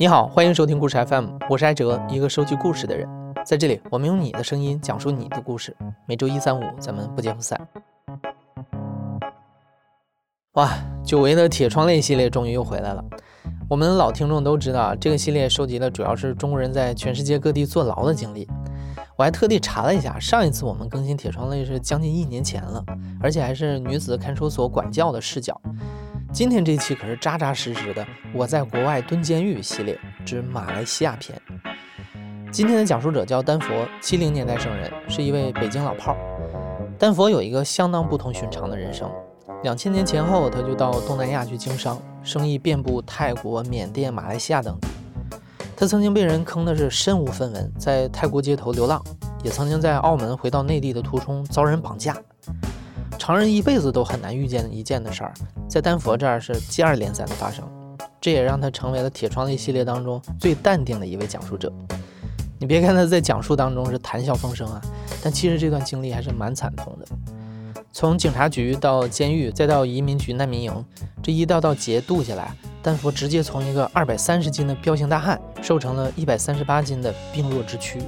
你好，欢迎收听故事 FM，我是艾哲，一个收集故事的人。在这里，我们用你的声音讲述你的故事。每周一、三、五，咱们不见不散。哇，久违的铁窗泪系列终于又回来了。我们老听众都知道，这个系列收集的主要是中国人在全世界各地坐牢的经历。我还特地查了一下，上一次我们更新铁窗泪是将近一年前了，而且还是女子看守所管教的视角。今天这期可是扎扎实实的我在国外蹲监狱系列之马来西亚篇。今天的讲述者叫丹佛，七零年代生人，是一位北京老炮儿。丹佛有一个相当不同寻常的人生。两千年前后，他就到东南亚去经商，生意遍布泰国、缅甸、马来西亚等地。他曾经被人坑的是身无分文，在泰国街头流浪，也曾经在澳门回到内地的途中遭人绑架。常人一辈子都很难遇见一件的事儿，在丹佛这儿是接二连三的发生，这也让他成为了铁窗泪系列当中最淡定的一位讲述者。你别看他在讲述当中是谈笑风生啊，但其实这段经历还是蛮惨痛的。从警察局到监狱，再到移民局难民营，这一道道劫渡下来，丹佛直接从一个二百三十斤的彪形大汉，瘦成了一百三十八斤的病弱之躯。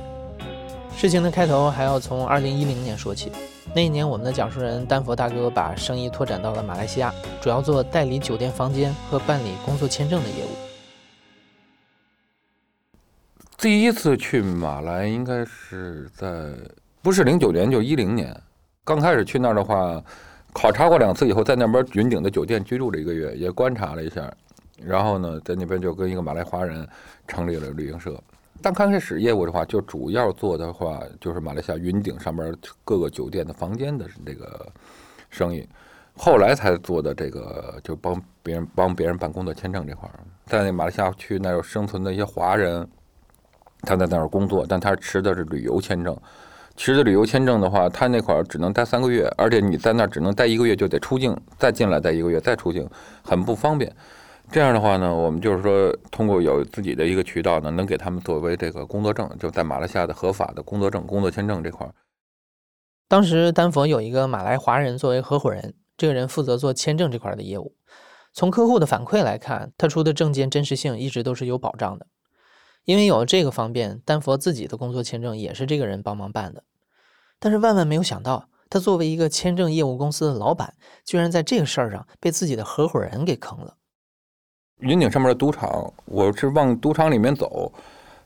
事情的开头还要从二零一零年说起。那一年，我们的讲述人丹佛大哥把生意拓展到了马来西亚，主要做代理酒店房间和办理工作签证的业务。第一次去马来应该是在不是零九年就一零年，刚开始去那儿的话，考察过两次以后，在那边云顶的酒店居住了一个月，也观察了一下，然后呢，在那边就跟一个马来华人成立了旅行社。但刚开始业务的话，就主要做的话就是马来西亚云顶上面各个酒店的房间的这个生意，后来才做的这个就帮别人帮别人办工作签证这块儿，在那马来西亚区那儿生存的一些华人，他在那儿工作，但他持的是旅游签证，持的旅游签证的话，他那块儿只能待三个月，而且你在那儿只能待一个月就得出境，再进来待一个月再出境，很不方便。这样的话呢，我们就是说，通过有自己的一个渠道呢，能给他们作为这个工作证，就在马来西亚的合法的工作证、工作签证这块儿。当时丹佛有一个马来华人作为合伙人，这个人负责做签证这块的业务。从客户的反馈来看，他出的证件真实性一直都是有保障的。因为有了这个方便，丹佛自己的工作签证也是这个人帮忙办的。但是万万没有想到，他作为一个签证业务公司的老板，居然在这个事儿上被自己的合伙人给坑了。云顶上面的赌场，我是往赌场里面走，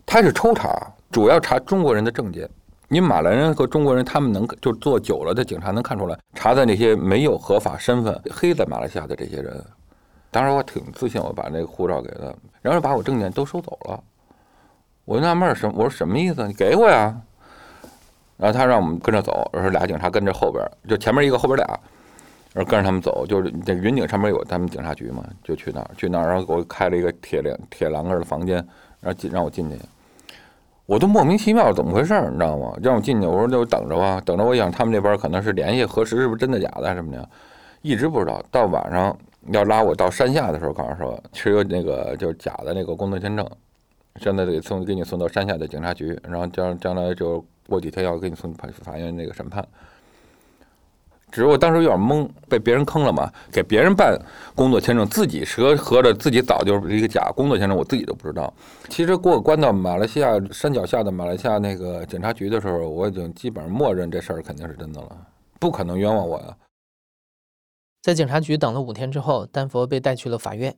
他是抽查，主要查中国人的证件。你马来人和中国人，他们能就做久了的警察能看出来，查的那些没有合法身份、黑在马来西亚的这些人。当时我挺自信，我把那个护照给他，然后把我证件都收走了。我就纳闷什，我说什么意思？你给我呀？然后他让我们跟着走，说俩警察跟着后边，就前面一个，后边俩。然后跟着他们走，就是这云顶上面有他们警察局嘛，就去那儿，去那儿，然后给我开了一个铁栏铁栏杆的房间，然后进让我进去，我都莫名其妙怎么回事儿，你知道吗？让我进去，我说那就等着吧，等着。我想他们那边可能是联系核实是不是真的假的什么的，一直不知道。到晚上要拉我到山下的时候，告诉说持有那个就是假的那个工作签证，现在得送给你送到山下的警察局，然后将将来就过几天要给你送法法院那个审判。只是我当时有点懵，被别人坑了嘛？给别人办工作签证，自己合合着自己早就是一个假工作签证，我自己都不知道。其实给我关到马来西亚山脚下的马来西亚那个警察局的时候，我已经基本上默认这事儿肯定是真的了，不可能冤枉我呀。在警察局等了五天之后，丹佛被带去了法院。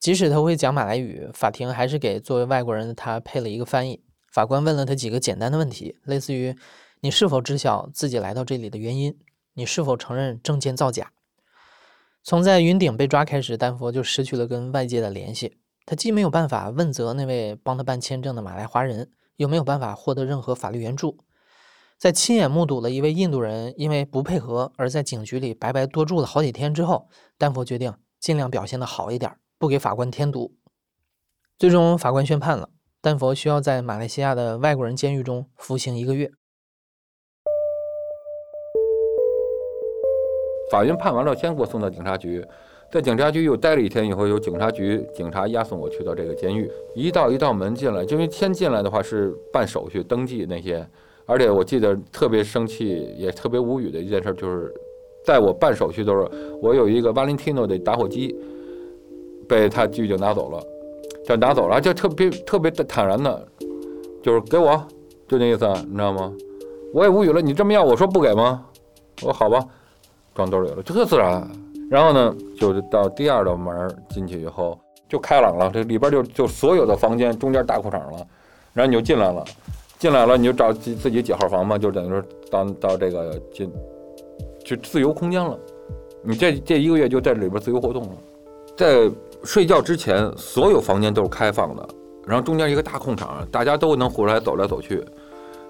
即使他会讲马来语，法庭还是给作为外国人的他配了一个翻译。法官问了他几个简单的问题，类似于：你是否知晓自己来到这里的原因？你是否承认证件造假？从在云顶被抓开始，丹佛就失去了跟外界的联系。他既没有办法问责那位帮他办签证的马来华人，又没有办法获得任何法律援助。在亲眼目睹了一位印度人因为不配合而在警局里白白多住了好几天之后，丹佛决定尽量表现的好一点，不给法官添堵。最终，法官宣判了，丹佛需要在马来西亚的外国人监狱中服刑一个月。法院判完了，先给我送到警察局，在警察局又待了一天以后，由警察局警察押送我去到这个监狱。一道一道门进来，就因为先进来的话是办手续、登记那些，而且我记得特别生气，也特别无语的一件事就是，在我办手续的时候，我有一个 Valentino 的打火机，被他狱警拿走了，就拿走了，就特别特别的坦然的，就是给我，就那意思，你知道吗？我也无语了，你这么要，我说不给吗？我说好吧，装兜里了，特自然。然后呢，就到第二道门进去以后就开朗了，这里边就就所有的房间中间大裤衩了，然后你就进来了，进来了你就找自自己几号房嘛，就等于说到到这个进。就自由空间了，你这这一个月就在里边自由活动了。在睡觉之前，所有房间都是开放的，然后中间一个大空场，大家都能出来走来走去。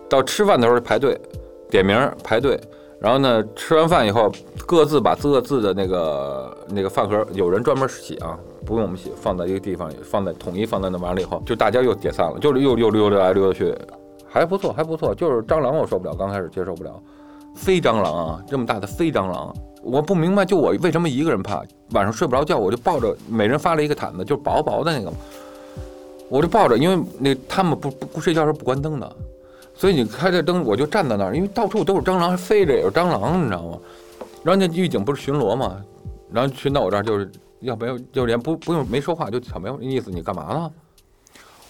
到吃饭的时候排队，点名排队，然后呢，吃完饭以后各自把各自的那个那个饭盒，有人专门洗啊，不用我们洗，放在一个地方，放在统一放在那完了以后，就大家又解散了，就是又又溜达来溜达去，还不错，还不错。就是蟑螂我受不了，刚开始接受不了。飞蟑螂啊，这么大的飞蟑螂，我不明白，就我为什么一个人怕，晚上睡不着觉，我就抱着，每人发了一个毯子，就薄薄的那个，我就抱着，因为那他们不不睡觉时不关灯的，所以你开着灯，我就站在那儿，因为到处都是蟑螂，还飞着也是蟑螂，你知道吗？然后那狱警不是巡逻嘛，然后巡到我这儿就是要不要就连不不用没说话就草莓意思，你干嘛呢？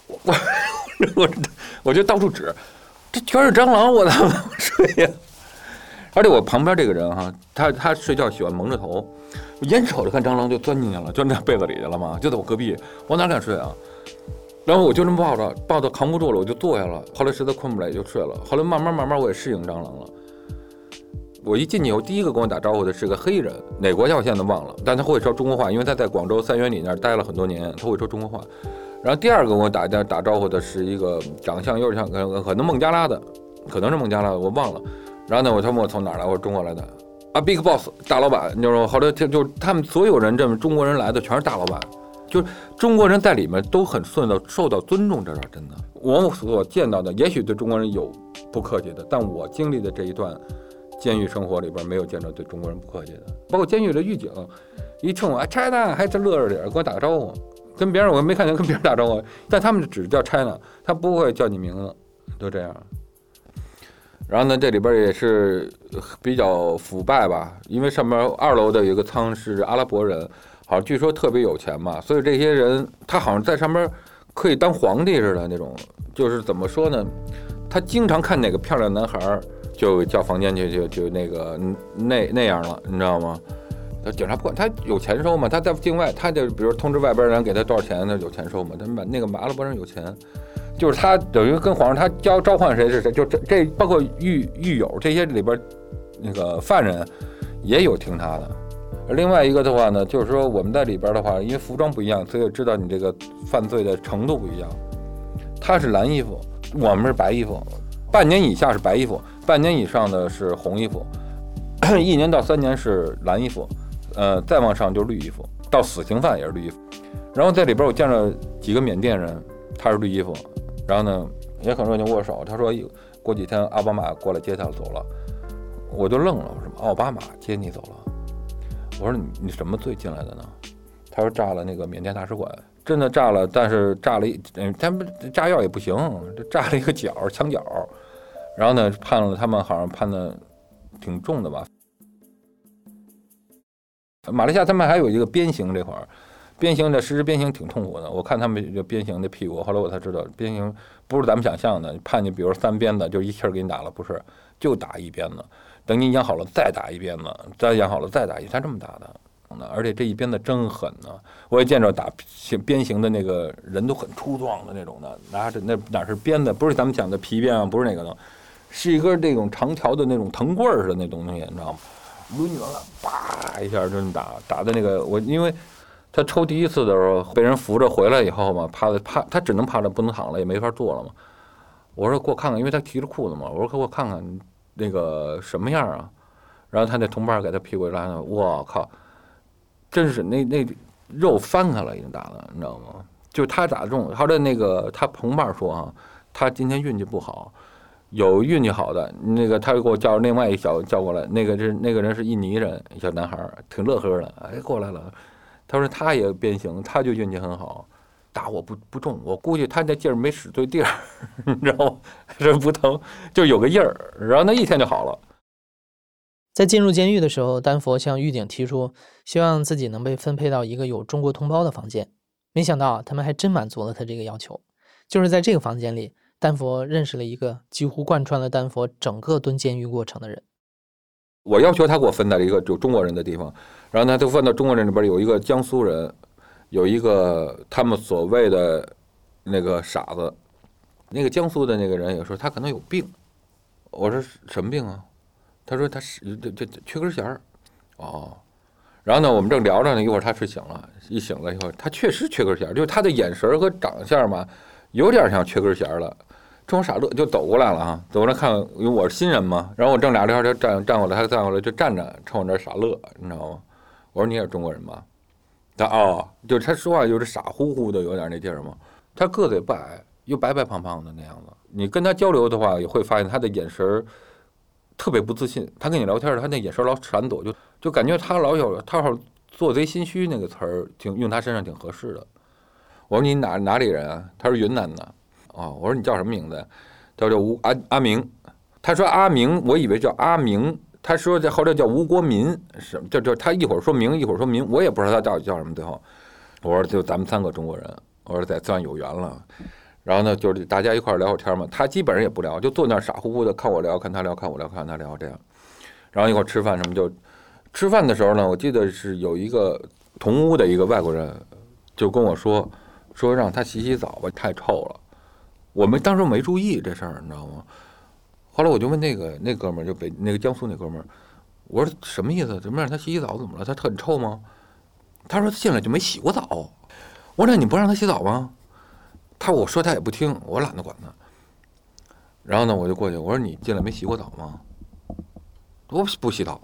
我我我就到处指，这全是蟑螂，我怎么睡呀？而且我旁边这个人哈，他他睡觉喜欢蒙着头，我眼瞅着看蟑螂就钻进去了，钻在被子里去了嘛，就在我隔壁，我哪敢睡啊？然后我就这么抱着，抱着扛不住了，我就坐下了。后来实在困不来就睡了。后来慢慢慢慢我也适应蟑螂了。我一进去以后，第一个跟我打招呼的是个黑人，哪国家我现在忘了，但他会说中国话，因为他在广州三元里那儿待了很多年，他会说中国话。然后第二个跟我打打打招呼的是一个长相有点像可能孟加拉的，可能是孟加拉的，我忘了。然后呢，我他问我从哪儿来，我说中国来的，啊，Big Boss 大老板，你知道吗？好多就就他们所有人这么中国人来的全是大老板，就是中国人在里面都很顺道受到尊重，这是真的。我所见到的，也许对中国人有不客气的，但我经历的这一段监狱生活里边，没有见着对中国人不客气的。包括监狱的狱警，一冲我 China 还真乐着脸跟我打个招呼，跟别人我没看见跟别人打招呼，但他们只叫 China，他不会叫你名字，都这样。然后呢，这里边也是比较腐败吧，因为上面二楼的有一个仓是阿拉伯人，好像据说特别有钱嘛，所以这些人他好像在上面可以当皇帝似的那种，就是怎么说呢？他经常看哪个漂亮男孩就叫房间去，就就那个那那样了，你知道吗？警察不管他有钱收嘛，他在境外，他就比如通知外边人给他多少钱，他有钱收嘛。他们那个阿拉伯人有钱。就是他等于跟皇上，他交召唤谁是谁，就这这包括狱狱友这些里边，那个犯人也有听他的。而另外一个的话呢，就是说我们在里边的话，因为服装不一样，所以知道你这个犯罪的程度不一样。他是蓝衣服，我们是白衣服。半年以下是白衣服，半年以上的是红衣服，一年到三年是蓝衣服，呃，再往上就是绿衣服，到死刑犯也是绿衣服。然后在里边我见着几个缅甸人，他是绿衣服。然后呢，也很热情握手。他说过几天奥巴马过来接他走了，我就愣了。我说奥巴马接你走了？我说你你什么罪进来的呢？他说炸了那个缅甸大使馆，真的炸了，但是炸了一，他们炸药也不行，这炸了一个角墙角。然后呢，判了他们好像判的挺重的吧。马来西亚他们还有一个鞭刑这块儿。鞭刑的实施鞭刑挺痛苦的，我看他们就鞭刑的屁股，后来我才知道鞭刑不是咱们想象的，判你比如三鞭子就一气儿给你打了，不是，就打一鞭子，等你养好了再打一鞭子，再养好了再打一，他这么打的，而且这一鞭子真狠呢，我也见着打鞭刑的那个人都很粗壮的那种的，拿着那哪是鞭子，不是咱们讲的皮鞭啊，不是那个的，是一根这种长条的那种藤棍似的那东西，你知道吗？抡圆了，啪一下就这么打，打的那个我因为。他抽第一次的时候被人扶着回来以后嘛，趴着趴，他只能趴着不能躺了，也没法坐了嘛。我说给我看看，因为他提着裤子嘛。我说给我看看那个什么样啊？然后他那同伴给他屁股一拉，我靠，真是那那肉翻开了，已经打的，你知道吗？就他打中，他的那个他同伴说啊，他今天运气不好，有运气好的那个他就给我叫另外一小叫过来，那个是那个人是印尼人，小男孩，挺乐呵的，哎过来了。他说他也变形，他就运气很好，打我不不中，我估计他那劲儿没使对地儿，你知道吗？这不疼，就有个印儿，然后那一天就好了。在进入监狱的时候，丹佛向狱警提出，希望自己能被分配到一个有中国同胞的房间。没想到他们还真满足了他这个要求。就是在这个房间里，丹佛认识了一个几乎贯穿了丹佛整个蹲监狱过程的人。我要求他给我分到了一个有中国人的地方，然后呢，就分到中国人里边有一个江苏人，有一个他们所谓的那个傻子。那个江苏的那个人也说他可能有病。我说什么病啊？他说他是这这缺根弦儿，哦，然后呢，我们正聊着呢，一会儿他睡醒了，一醒了以后，他确实缺根弦儿，就是他的眼神和长相嘛，有点像缺根弦儿了。冲我傻乐，就走过来了啊，走过来看，因为我是新人嘛，然后我正俩聊天，站站过来，他站过来就站着，冲我这傻乐，你知道吗？我说你也是中国人吧？他哦，就是他说话就是傻乎乎的，有点那劲儿嘛。他个子也不矮，又白白胖胖的那样子，你跟他交流的话，也会发现他的眼神。特别不自信，他跟你聊天他那眼神老闪躲，就就感觉他老有他好做贼心虚那个词儿，挺用他身上挺合适的。我说你哪哪里人啊？他说云南的。哦，我说你叫什么名字？他叫吴阿阿明。他说阿明，我以为叫阿明。他说这后来叫吴国民，是就就他一会儿说明，一会儿说明，我也不知道他到底叫什么。最后我说就咱们三个中国人，我说在算有缘了。然后呢，就是大家一块聊会天嘛。他基本上也不聊，就坐那傻乎乎的看我聊，看他聊，看我聊，看他聊这样。然后一会儿吃饭什么就，吃饭的时候呢，我记得是有一个同屋的一个外国人就跟我说，说让他洗洗澡吧，太臭了。我们当时没注意这事儿，你知道吗？后来我就问那个那哥们儿，就北那个江苏那哥们儿，我说什么意思？怎么让他洗洗澡？怎么了？他很臭吗？他说他进来就没洗过澡。我说那你不让他洗澡吗？他我说他也不听，我懒得管他。然后呢，我就过去，我说你进来没洗过澡吗？我不洗澡。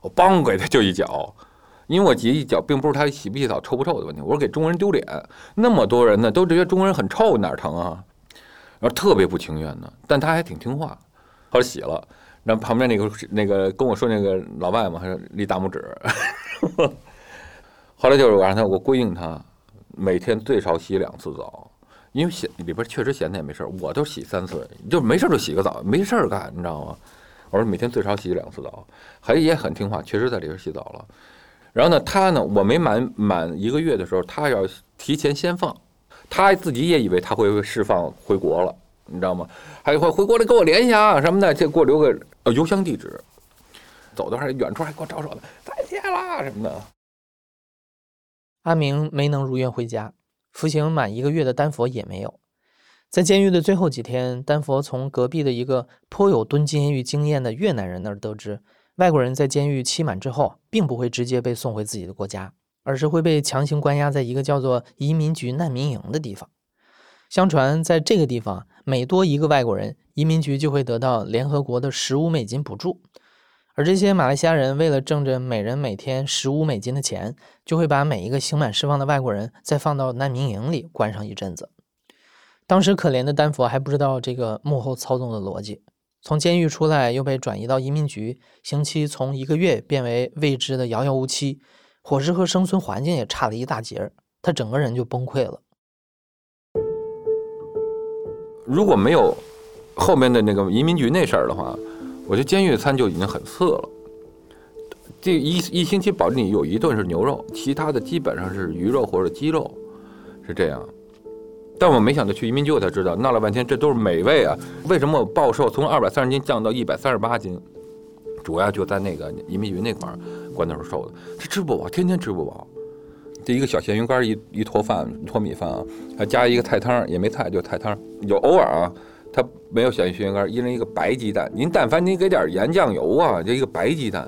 我梆给他就一脚，因为我急一脚，并不是他洗不洗澡、臭不臭的问题。我说给中国人丢脸，那么多人呢都觉得中国人很臭，哪疼啊？然后特别不情愿的，但他还挺听话，后来洗了。然后旁边那个那个跟我说那个老外嘛，还立大拇指。后来就是我让他，我规定他。每天最少洗两次澡，因为闲里边确实闲的也没事儿，我都洗三次，就没事就洗个澡，没事儿干，你知道吗？我说每天最少洗两次澡，还也很听话，确实在里边洗澡了。然后呢，他呢，我没满满一个月的时候，他要提前先放，他自己也以为他会释放回国了，你知道吗？还会回国来跟我联系啊什么的，就给我留个呃邮箱地址。走的时候远处还给我招手呢，再见啦什么的。阿明没能如愿回家，服刑满一个月的丹佛也没有。在监狱的最后几天，丹佛从隔壁的一个颇有蹲监狱经验的越南人那儿得知，外国人在监狱期满之后，并不会直接被送回自己的国家，而是会被强行关押在一个叫做移民局难民营的地方。相传，在这个地方，每多一个外国人，移民局就会得到联合国的十五美金补助。而这些马来西亚人为了挣着每人每天十五美金的钱，就会把每一个刑满释放的外国人再放到难民营里关上一阵子。当时可怜的丹佛还不知道这个幕后操纵的逻辑，从监狱出来又被转移到移民局，刑期从一个月变为未知的遥遥无期，伙食和生存环境也差了一大截儿，他整个人就崩溃了。如果没有后面的那个移民局那事儿的话。我觉得监狱餐就已经很次了，这一一星期保证你有一顿是牛肉，其他的基本上是鱼肉或者鸡肉，是这样。但我没想到去移民局我才知道，闹了半天这都是美味啊！为什么我暴瘦从二百三十斤降到一百三十八斤？主要就在那个移民局那块儿关那时候瘦的，他吃不饱，天天吃不饱。这一个小咸鱼干一一坨饭，一坨米饭啊，还加一个菜汤，也没菜就菜汤，有偶尔啊。他没有选咸鱼干，一人一个白鸡蛋。您但凡您给点盐酱油啊，就一个白鸡蛋。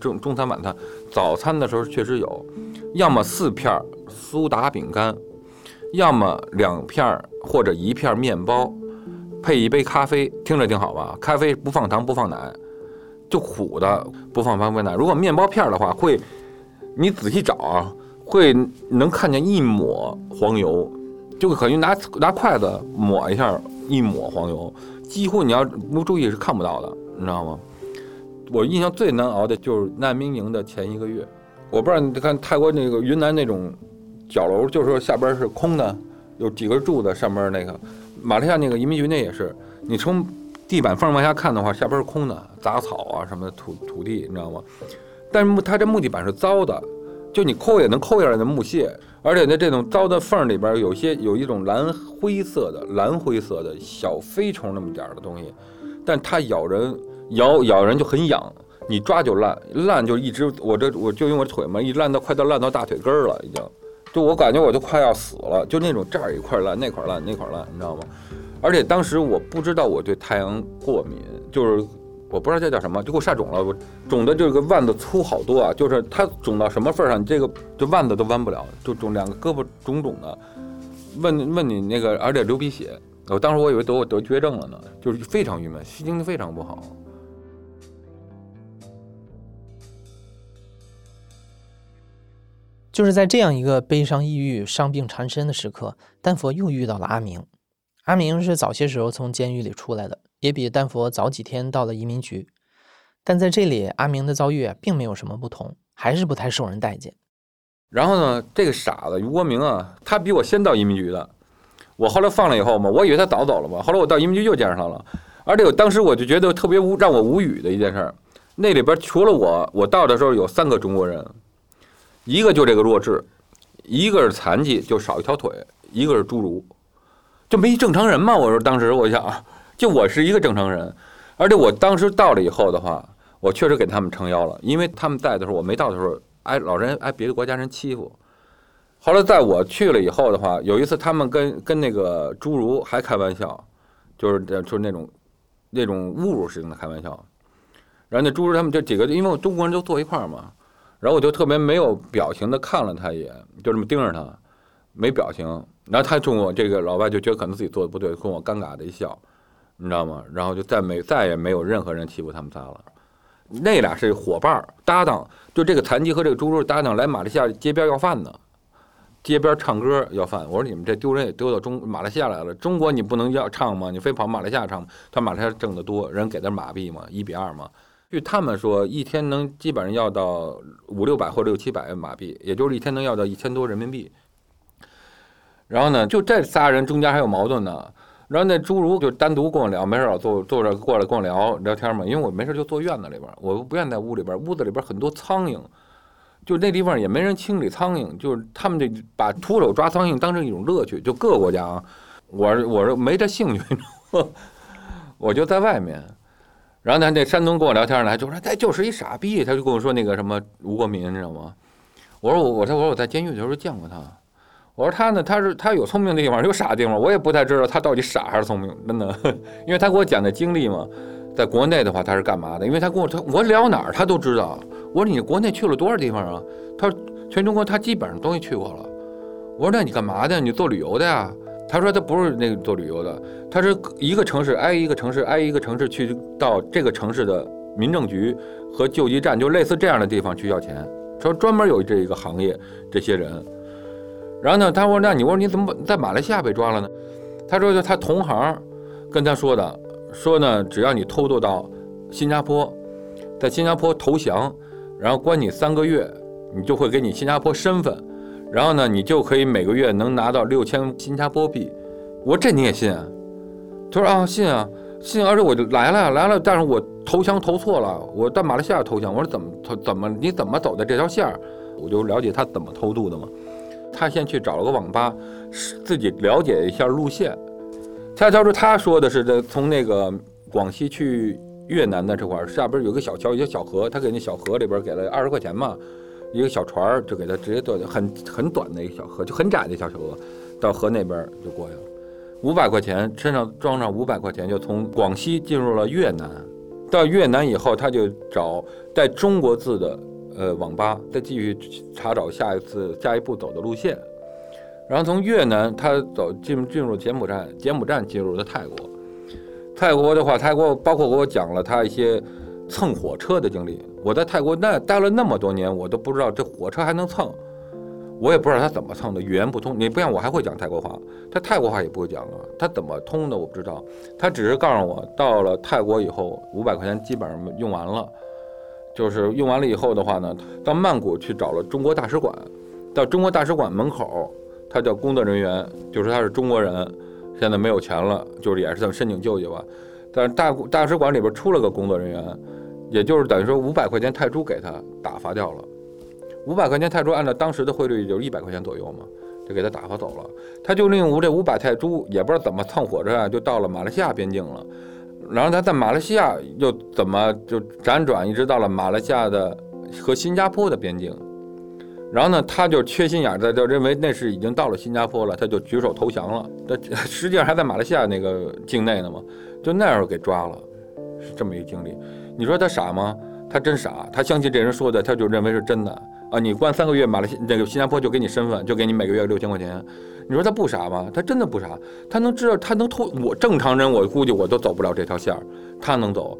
中中餐晚餐，早餐的时候确实有，要么四片苏打饼干，要么两片或者一片面包，配一杯咖啡，听着挺好吧？咖啡不放糖不放奶，就苦的，不放糖不放奶。如果面包片的话，会你仔细找啊，会能看见一抹黄油，就可以拿拿筷子抹一下。一抹黄油，几乎你要不注意是看不到的，你知道吗？我印象最难熬的就是难民营的前一个月。我不知道你看泰国那个云南那种角楼，就是说下边是空的，有几根柱子，上面那个马来西亚那个移民局那也是，你从地板缝往下看的话，下边是空的，杂草啊什么的土土地，你知道吗？但是木它这木地板是糟的，就你抠也能抠下来的木屑，而且呢，这种糟的缝里边有些有一种蓝灰色的蓝灰色的小飞虫那么点儿的东西，但它咬人咬咬人就很痒，你抓就烂，烂就一直我这我就用我腿嘛，一烂到快到烂到大腿根儿了，已经，就我感觉我都快要死了，就那种这儿一块烂那块烂那块烂，你知道吗？而且当时我不知道我对太阳过敏，就是我不知道这叫什么，就给我晒肿了，我肿的这个腕子粗好多啊，就是它肿到什么份上，你这个这腕子都弯不了，就肿两个胳膊肿肿的。问 问你那个，而且流鼻血，我当时我以为得我得绝症了呢，就是非常郁闷，心情非常不好。就是在这样一个悲伤、抑郁、伤病缠身的时刻，丹佛又遇到了阿明。阿明是早些时候从监狱里出来的，也比丹佛早几天到了移民局。但在这里，阿明的遭遇并没有什么不同，还是不太受人待见。然后呢，这个傻子于国明啊，他比我先到移民局的。我后来放了以后嘛，我以为他早走了嘛。后来我到移民局又见上他了，而且我当时我就觉得特别无让我无语的一件事儿，那里边除了我，我到的时候有三个中国人，一个就这个弱智，一个是残疾，就少一条腿，一个是侏儒，就没正常人嘛。我说当时我想，就我是一个正常人，而且我当时到了以后的话，我确实给他们撑腰了，因为他们在的时候，我没到的时候，挨老人挨别的国家人欺负。后来在我去了以后的话，有一次他们跟跟那个侏儒还开玩笑，就是就是那种那种侮辱性的开玩笑。然后那侏儒他们这几个，因为我中国人都坐一块儿嘛，然后我就特别没有表情的看了他一眼，就这么盯着他，没表情。然后他冲我这个老外就觉得可能自己做的不对，跟我尴尬的一笑，你知道吗？然后就再没再也没有任何人欺负他们仨了。那俩是伙伴搭档，就这个残疾和这个侏儒搭档来马来西亚街边要饭的。街边唱歌要饭，我说你们这丢人也丢到中马来西亚来了，中国你不能要唱吗？你非跑马来西亚唱？他马来西亚挣得多，人给的马币嘛，一比二嘛。据他们说，一天能基本上要到五六百或六七百马币，也就是一天能要到一千多人民币。然后呢，就这仨人中间还有矛盾呢。然后那侏儒就单独跟我聊，没事老坐坐着过来跟我聊聊天嘛，因为我没事就坐院子里边，我不愿在屋里边，屋子里边很多苍蝇。就那地方也没人清理苍蝇，就是他们这把徒手抓苍蝇当成一种乐趣。就各个国家啊，我我是没这兴趣，我就在外面。然后他那山东跟我聊天呢，就说他就是一傻逼，他就跟我说那个什么吴国民，你知道吗？我说我我说我说我在监狱的时候见过他。我说他呢，他是他有聪明的地方，有傻的地方，我也不太知道他到底傻还是聪明，真的，因为他给我讲的经历嘛。在国内的话，他是干嘛的？因为他跟我他我聊哪儿他都知道。我说你国内去了多少地方啊？他说全中国他基本上都去过了。我说那你干嘛的？你做旅游的呀？他说他不是那个做旅游的，他是一个城市挨一个城市挨一个城市去到这个城市的民政局和救济站，就类似这样的地方去要钱。说专门有这一个行业这些人。然后呢，他说那你我说你怎么在马来西亚被抓了呢？他说就他同行跟他说的。说呢，只要你偷渡到新加坡，在新加坡投降，然后关你三个月，你就会给你新加坡身份，然后呢，你就可以每个月能拿到六千新加坡币。我说这你也信啊？他说啊，信啊，信。而且我就来了，来了，但是我投降投错了，我到马来西亚投降。我说怎么投？怎么你怎么走的这条线儿？我就了解他怎么偷渡的嘛。他先去找了个网吧，自己了解一下路线。恰巧是他说的是，这从那个广西去越南的这块儿，下边有个小桥，一个小河，他给那小河里边给了二十块钱嘛，一个小船就给他直接坐，很很短的一个小河，就很窄的小河，到河那边就过去了。五百块钱身上装上五百块钱，就从广西进入了越南。到越南以后，他就找带中国字的呃网吧，再继续查找下一次下一步走的路线。然后从越南，他走进进入柬埔寨，柬埔寨进入了泰国。泰国的话，泰国包括给我讲了他一些蹭火车的经历。我在泰国那待了那么多年，我都不知道这火车还能蹭，我也不知道他怎么蹭的，语言不通。你不像我还会讲泰国话，他泰国话也不会讲啊，他怎么通的我不知道。他只是告诉我，到了泰国以后，五百块钱基本上用完了，就是用完了以后的话呢，到曼谷去找了中国大使馆，到中国大使馆门口。他叫工作人员，就说他是中国人，现在没有钱了，就是也是在申请救济吧。但是大大使馆里边出了个工作人员，也就是等于说五百块钱泰铢给他打发掉了。五百块钱泰铢按照当时的汇率就是一百块钱左右嘛，就给他打发走了。他就利用这五百泰铢，也不知道怎么蹭火车啊，就到了马来西亚边境了。然后他在马来西亚又怎么就辗转一直到了马来西亚的和新加坡的边境。然后呢，他就缺心眼儿，就认为那是已经到了新加坡了，他就举手投降了。他实际上还在马来西亚那个境内呢嘛，就那时候给抓了，是这么一个经历。你说他傻吗？他真傻，他相信这人说的，他就认为是真的啊。你关三个月，马来西那个新加坡就给你身份，就给你每个月六千块钱。你说他不傻吗？他真的不傻，他能知道，他能偷。我正常人，我估计我都走不了这条线儿，他能走，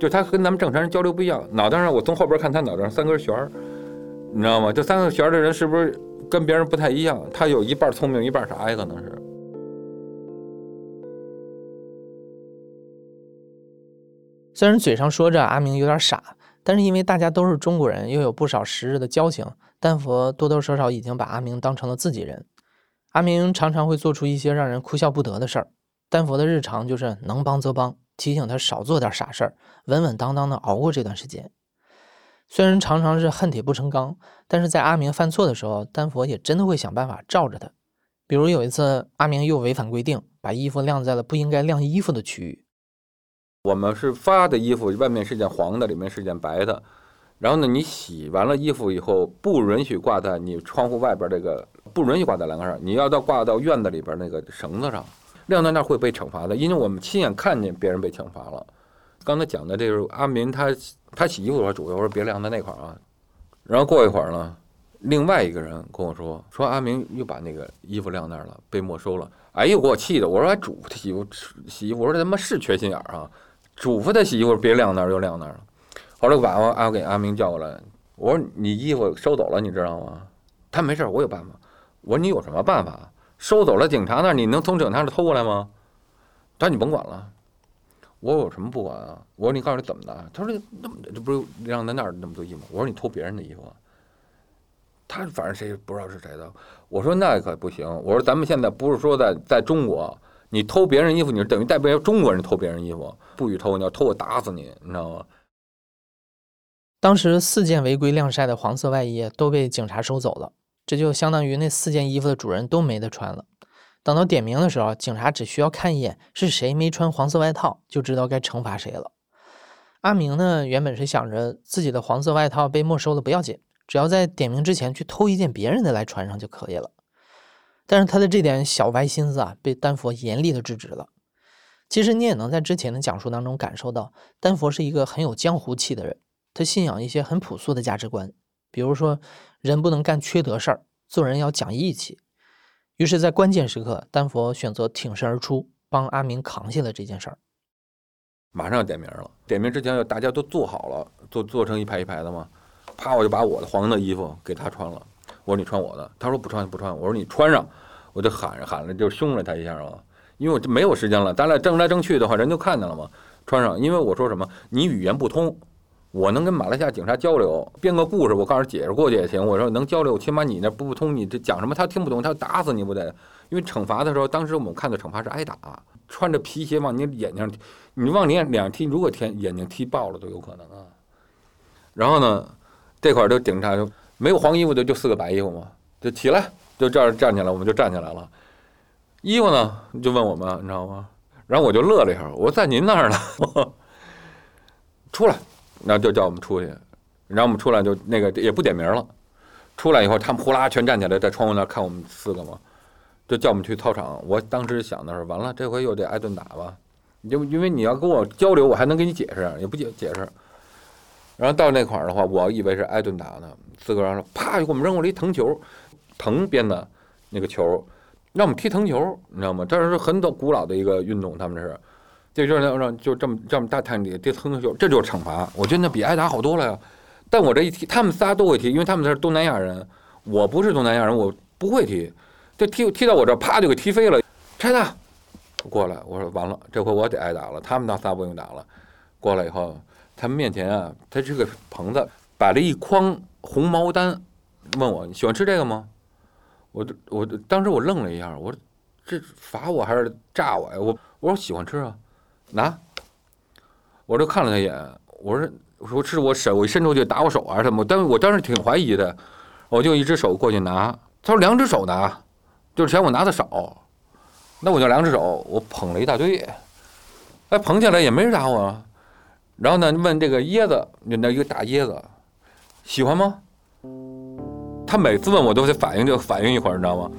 就他跟咱们正常人交流不一样。脑袋上，我从后边看他脑袋上三根弦儿。你知道吗？这三个弦儿的人是不是跟别人不太一样？他有一半聪明，一半傻呀，可能是。虽然嘴上说着阿明有点傻，但是因为大家都是中国人，又有不少时日的交情，丹佛多多少少已经把阿明当成了自己人。阿明常常会做出一些让人哭笑不得的事儿，丹佛的日常就是能帮则帮，提醒他少做点傻事儿，稳稳当当的熬过这段时间。虽然常常是恨铁不成钢，但是在阿明犯错的时候，丹佛也真的会想办法罩着他。比如有一次，阿明又违反规定，把衣服晾在了不应该晾衣服的区域。我们是发的衣服，外面是件黄的，里面是件白的。然后呢，你洗完了衣服以后，不允许挂在你窗户外边这个，不允许挂在栏杆上，你要到挂到院子里边那个绳子上，晾在那会被惩罚的，因为我们亲眼看见别人被惩罚了。刚才讲的这是阿明，他他洗衣服的时候，主要我说别晾在那块儿啊。然后过一会儿呢，另外一个人跟我说，说阿明又把那个衣服晾那儿了，被没收了。哎呦，给我气的！我说还嘱咐洗衣服洗衣服，我说他妈是缺心眼儿啊！嘱咐他洗衣服别晾那儿，又晾那儿了。后来我把阿给阿明叫过来，我说你衣服收走了，你知道吗？他没事，我有办法。我说你有什么办法？收走了警察那儿，你能从警察那偷过来吗？他说你甭管了。我有什么不管啊？我说你告诉你怎么的？他说那么这不是晾在那儿那么多衣服？我说你偷别人的衣服，他反正谁不知道是谁的。我说那可不行。我说咱们现在不是说在在中国，你偷别人衣服，你是等于代表中国人偷别人衣服，不许偷！你要偷我打死你，你知道吗？当时四件违规晾晒的黄色外衣都被警察收走了，这就相当于那四件衣服的主人都没得穿了。等到点名的时候，警察只需要看一眼是谁没穿黄色外套，就知道该惩罚谁了。阿明呢，原本是想着自己的黄色外套被没收了不要紧，只要在点名之前去偷一件别人的来穿上就可以了。但是他的这点小歪心思啊，被丹佛严厉的制止了。其实你也能在之前的讲述当中感受到，丹佛是一个很有江湖气的人，他信仰一些很朴素的价值观，比如说人不能干缺德事儿，做人要讲义气。于是，在关键时刻，丹佛选择挺身而出，帮阿明扛下了这件事儿。马上要点名了，点名之前要大家都坐好了，坐坐成一排一排的嘛。啪，我就把我的黄的衣服给他穿了。我说你穿我的，他说不穿不穿。我说你穿上，我就喊喊了，就凶了他一下嘛。因为我就没有时间了，咱俩争来争去的话，人就看见了嘛。穿上，因为我说什么，你语言不通。我能跟马来西亚警察交流，编个故事，我告诉解释过去也行。我说能交流，起码你那不通，你这讲什么他听不懂，他打死你不得？因为惩罚的时候，当时我们看的惩罚是挨打，穿着皮鞋往你眼睛，你往你脸上踢，如果天眼睛踢爆了都有可能啊。然后呢，这块儿就警察就没有黄衣服的，就四个白衣服嘛，就起来，就这样站起来，我们就站起来了。衣服呢，就问我们，你知道吗？然后我就乐了一下，我说在您那儿呢，出来。那就叫我们出去，然后我们出来就那个也不点名了。出来以后，他们呼啦全站起来，在窗户那看我们四个嘛，就叫我们去操场。我当时想的是，完了这回又得挨顿打吧？就因为你要跟我交流，我还能给你解释，也不解解释。然后到那块儿的话，我以为是挨顿打呢。四个人说，啪，给我们扔过来一藤球，藤编的那个球，让我们踢藤球，你知道吗？这是很早古老的一个运动，他们这是。这就是让就这么这么大太阳底跌蹭蹭球，这就是惩罚。我觉得那比挨打好多了呀。但我这一踢，他们仨都会踢，因为他们是东南亚人，我不是东南亚人，我不会踢。这踢踢到我这儿，啪就给踢飞了。拆他过来，我说完了，这回我得挨打了。他们那仨不用打了。过来以后，他们面前啊，他这个棚子摆了一筐红毛丹，问我你喜欢吃这个吗？我我当时我愣了一下，我说这罚我还是炸我呀？我我说喜欢吃啊。拿，我就看了他一眼，我说我说是我手我伸出去打我手啊什么，但我当时挺怀疑的，我就一只手过去拿，他说两只手拿，就是嫌我拿的少，那我就两只手，我捧了一大堆，哎，捧起来也没人打我，然后呢问这个椰子，那一个大椰子，喜欢吗？他每次问我都得反应就反应一会儿，你知道吗？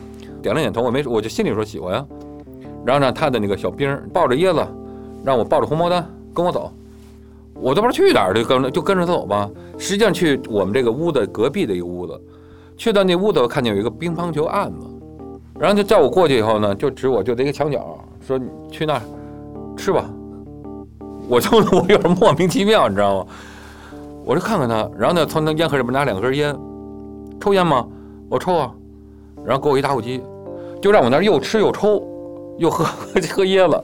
点了点头，我没我就心里说喜欢呀。然后呢，他的那个小兵抱着椰子，让我抱着红毛丹跟我走，我都不知道去哪儿，就跟着就跟着他走吧。实际上去我们这个屋的隔壁的一个屋子，去到那屋子，我看见有一个乒乓球案子，然后就叫我过去以后呢，就指我就在一个墙角，说去那儿吃吧。我就我有点莫名其妙，你知道吗？我就看看他，然后呢，从那烟盒里边拿两根烟，抽烟吗？我抽啊，然后给我一打火机，就让我那儿又吃又抽，又喝喝椰子。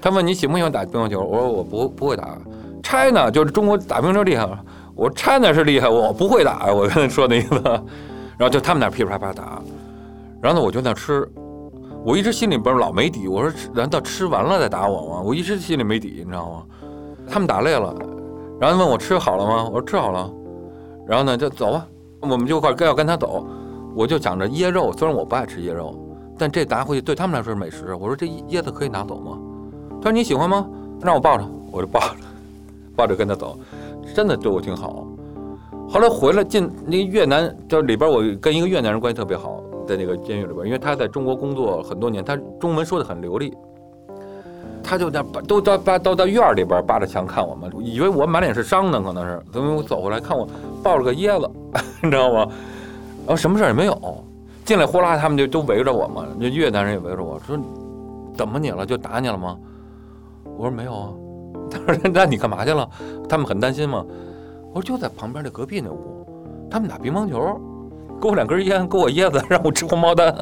他问你喜不喜欢打乒乓球？我说我不不会打。China 就是中国打乒乓球厉害，我说拆呢是厉害，我不会打。我跟他说那意思，然后就他们那噼里啪啪打，然后呢我就那吃，我一直心里边老没底。我说难道吃完了再打我吗？我一直心里没底，你知道吗？他们打累了，然后问我吃好了吗？我说吃好了，然后呢就走吧，我们就快该要跟他走，我就想着椰肉，虽然我不爱吃椰肉，但这拿回去对他们来说是美食。我说这椰子可以拿走吗？他说你喜欢吗？让我抱着，我就抱着，抱着跟他走，真的对我挺好。后来回来进那个越南，就里边我跟一个越南人关系特别好，在那个监狱里边，因为他在中国工作很多年，他中文说的很流利。他就在都到扒都到院里边扒着墙看我们，以为我满脸是伤呢，可能是。等我走过来看我抱着个椰子，你知道吗？然后什么事儿也没有。进来呼啦，他们就都围着我嘛，那越南人也围着我说：“怎么你了？就打你了吗？”我说：“没有啊。”他说：“那你干嘛去了？”他们很担心嘛。我说：“就在旁边那隔壁那屋，他们打乒乓球，给我两根烟，给我椰子，让我吃红毛丹。”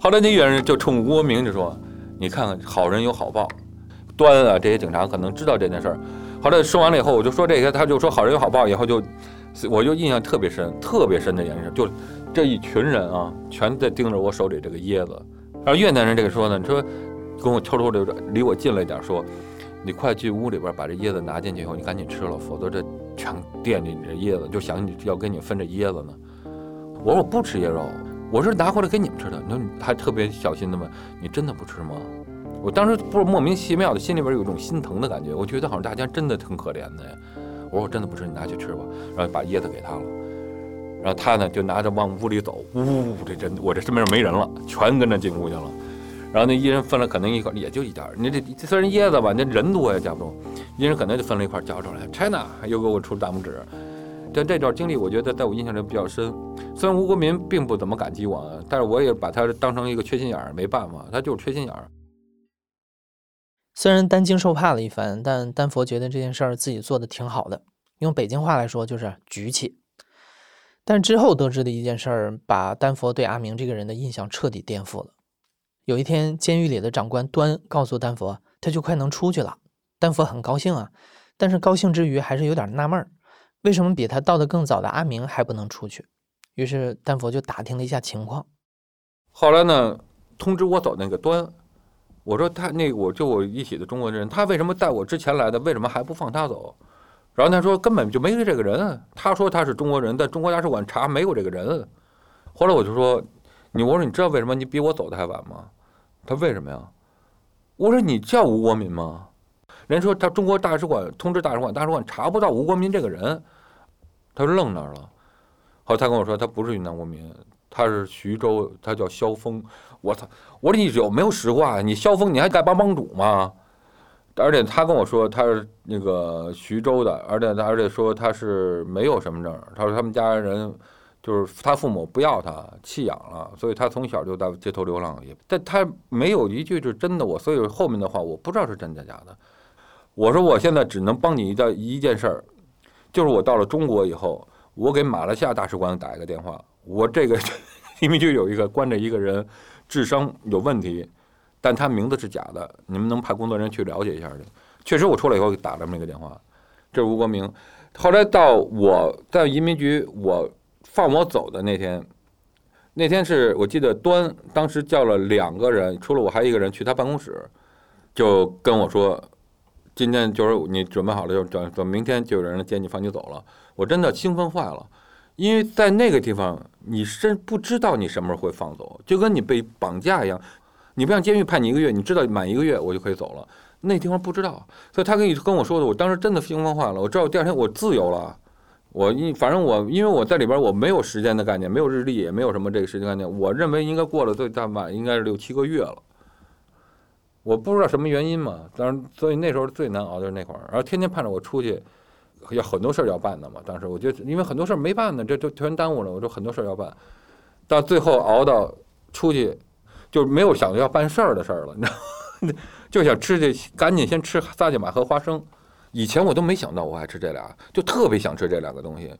后来那越南人就冲吴国明就说。你看看，好人有好报，端啊，这些警察可能知道这件事儿。后来说完了以后，我就说这些，他就说好人有好报，以后就，我就印象特别深，特别深的眼神，就这一群人啊，全在盯着我手里这个椰子。然后越南人这个说呢，你说跟我偷偷的离我近了一点，说你快去屋里边把这椰子拿进去以后，你赶紧吃了，否则这全惦记你这椰子，就想你要跟你分这椰子呢。我说我不吃椰肉。我是拿回来给你们吃的，你说你还特别小心的问，你真的不吃吗？我当时不是莫名其妙的，心里边有一种心疼的感觉，我觉得好像大家真的挺可怜的呀。我说我真的不吃，你拿去吃吧，然后把椰子给他了，然后他呢就拿着往屋里走，呜，这真我这身边没人了，全跟着进屋去了。然后那一人分了可能一块，也就一点儿，你这这虽然椰子吧，那人多也夹不动，一人可能就分了一块夹出来。China 又给我出大拇指。但这段经历，我觉得在我印象里比较深。虽然吴国民并不怎么感激我，但是我也把他当成一个缺心眼儿，没办法，他就是缺心眼儿。虽然担惊受怕了一番，但丹佛觉得这件事儿自己做的挺好的，用北京话来说就是局气。但之后得知的一件事儿，把丹佛对阿明这个人的印象彻底颠覆了。有一天，监狱里的长官端告诉丹佛，他就快能出去了。丹佛很高兴啊，但是高兴之余还是有点纳闷儿。为什么比他到的更早的阿明还不能出去？于是丹佛就打听了一下情况。后来呢，通知我走那个端，我说他那我就我一起的中国人，他为什么在我之前来的？为什么还不放他走？然后他说根本就没这个人。他说他是中国人，在中国大使馆查没有这个人。后来我就说你，我说你知道为什么你比我走的还晚吗？他为什么呀？我说你叫吴国民吗？人说他中国大使馆通知大使馆，大使馆查不到吴国民这个人，他就愣那儿了。后来他跟我说，他不是云南公民，他是徐州，他叫萧峰。我操！我说你有没有实话？你萧峰你还丐帮帮主吗？而且他跟我说他是那个徐州的，而且他而且说他是没有身份证。他说他们家人就是他父母不要他弃养了，所以他从小就在街头流浪。也但他没有一句是真的。我所以后面的话我不知道是真的假的。我说我现在只能帮你的一件事儿，就是我到了中国以后，我给马来西亚大使馆打一个电话。我这个移民局有一个关着一个人，智商有问题，但他名字是假的，你们能派工作人员去了解一下去？确实，我出来以后打了这么一个电话。这是吴国明。后来到我在移民局，我放我走的那天，那天是我记得端当时叫了两个人，除了我还有一个人去他办公室，就跟我说。今天就是你准备好了，就等等明天就有人来接你放你走了。我真的兴奋坏了，因为在那个地方，你真不知道你什么时候会放走，就跟你被绑架一样。你不像监狱判你一个月，你知道满一个月我就可以走了。那地方不知道，所以他跟你跟我说的，我当时真的兴奋坏了。我知道第二天我自由了。我因反正我因为我在里边我没有时间的概念，没有日历，也没有什么这个时间概念。我认为应该过了最大晚应该是六七个月了。我不知道什么原因嘛，当然所以那时候最难熬就是那会儿，然后天天盼着我出去，有很多事儿要办的嘛。当时我觉得因为很多事儿没办呢，这就全耽误了。我说很多事儿要办，到最后熬到出去就没有想着要办事儿的事儿了，你知道，就想吃这赶紧先吃萨琪玛和花生。以前我都没想到我爱吃这俩，就特别想吃这两个东西。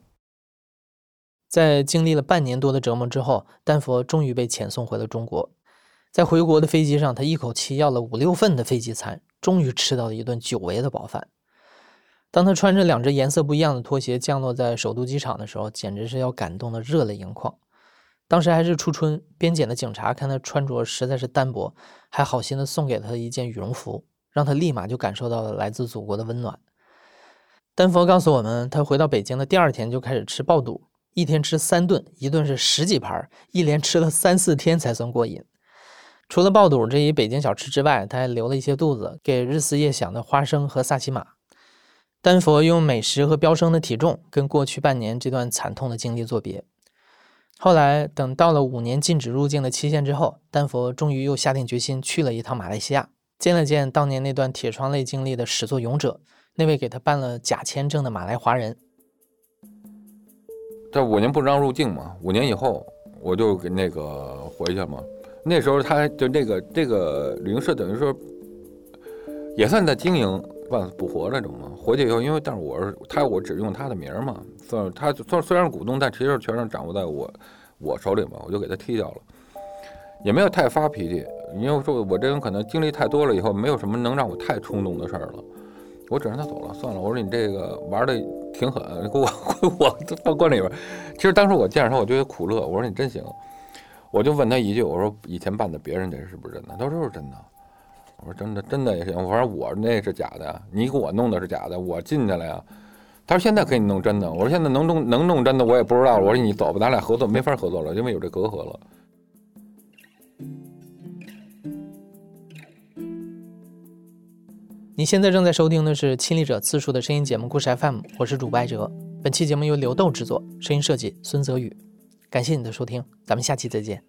在经历了半年多的折磨之后，丹佛终于被遣送回了中国。在回国的飞机上，他一口气要了五六份的飞机餐，终于吃到了一顿久违的饱饭。当他穿着两只颜色不一样的拖鞋降落在首都机场的时候，简直是要感动的热泪盈眶。当时还是初春，边检的警察看他穿着实在是单薄，还好心的送给他一件羽绒服。让他立马就感受到了来自祖国的温暖。丹佛告诉我们，他回到北京的第二天就开始吃爆肚，一天吃三顿，一顿是十几盘，一连吃了三四天才算过瘾。除了爆肚这一北京小吃之外，他还留了一些肚子给日思夜想的花生和萨琪玛。丹佛用美食和飙升的体重跟过去半年这段惨痛的经历作别。后来等到了五年禁止入境的期限之后，丹佛终于又下定决心去了一趟马来西亚。见了见当年那段铁窗泪经历的始作俑者，那位给他办了假签证的马来华人。这五年不让入境嘛，五年以后我就给那个回去嘛。那时候他就那个这个旅行社等于说也算在经营半死不活那种嘛。回去以后，因为但是我是他，我只用他的名嘛，算他虽虽然是股东，但其实全是掌握在我我手里嘛，我就给他踢掉了，也没有太发脾气。因为说，我这人可能经历太多了，以后没有什么能让我太冲动的事儿了，我只让他走了，算了。我说你这个玩的挺狠，给我我放关里边。其实当时我见着他，我觉得苦乐。我说你真行，我就问他一句，我说以前办的别人这是不是真的？他说是真的。我说真的，真的也行。我说我那是假的，你给我弄的是假的，我进去了呀。他说现在可以弄真的。我说现在能弄能弄真的，我也不知道。我说你走吧，咱俩合作没法合作了，因为有这隔阂了。你现在正在收听的是《亲历者自述》的声音节目《故事 FM》，我是主播艾哲。本期节目由刘豆制作，声音设计孙泽宇。感谢你的收听，咱们下期再见。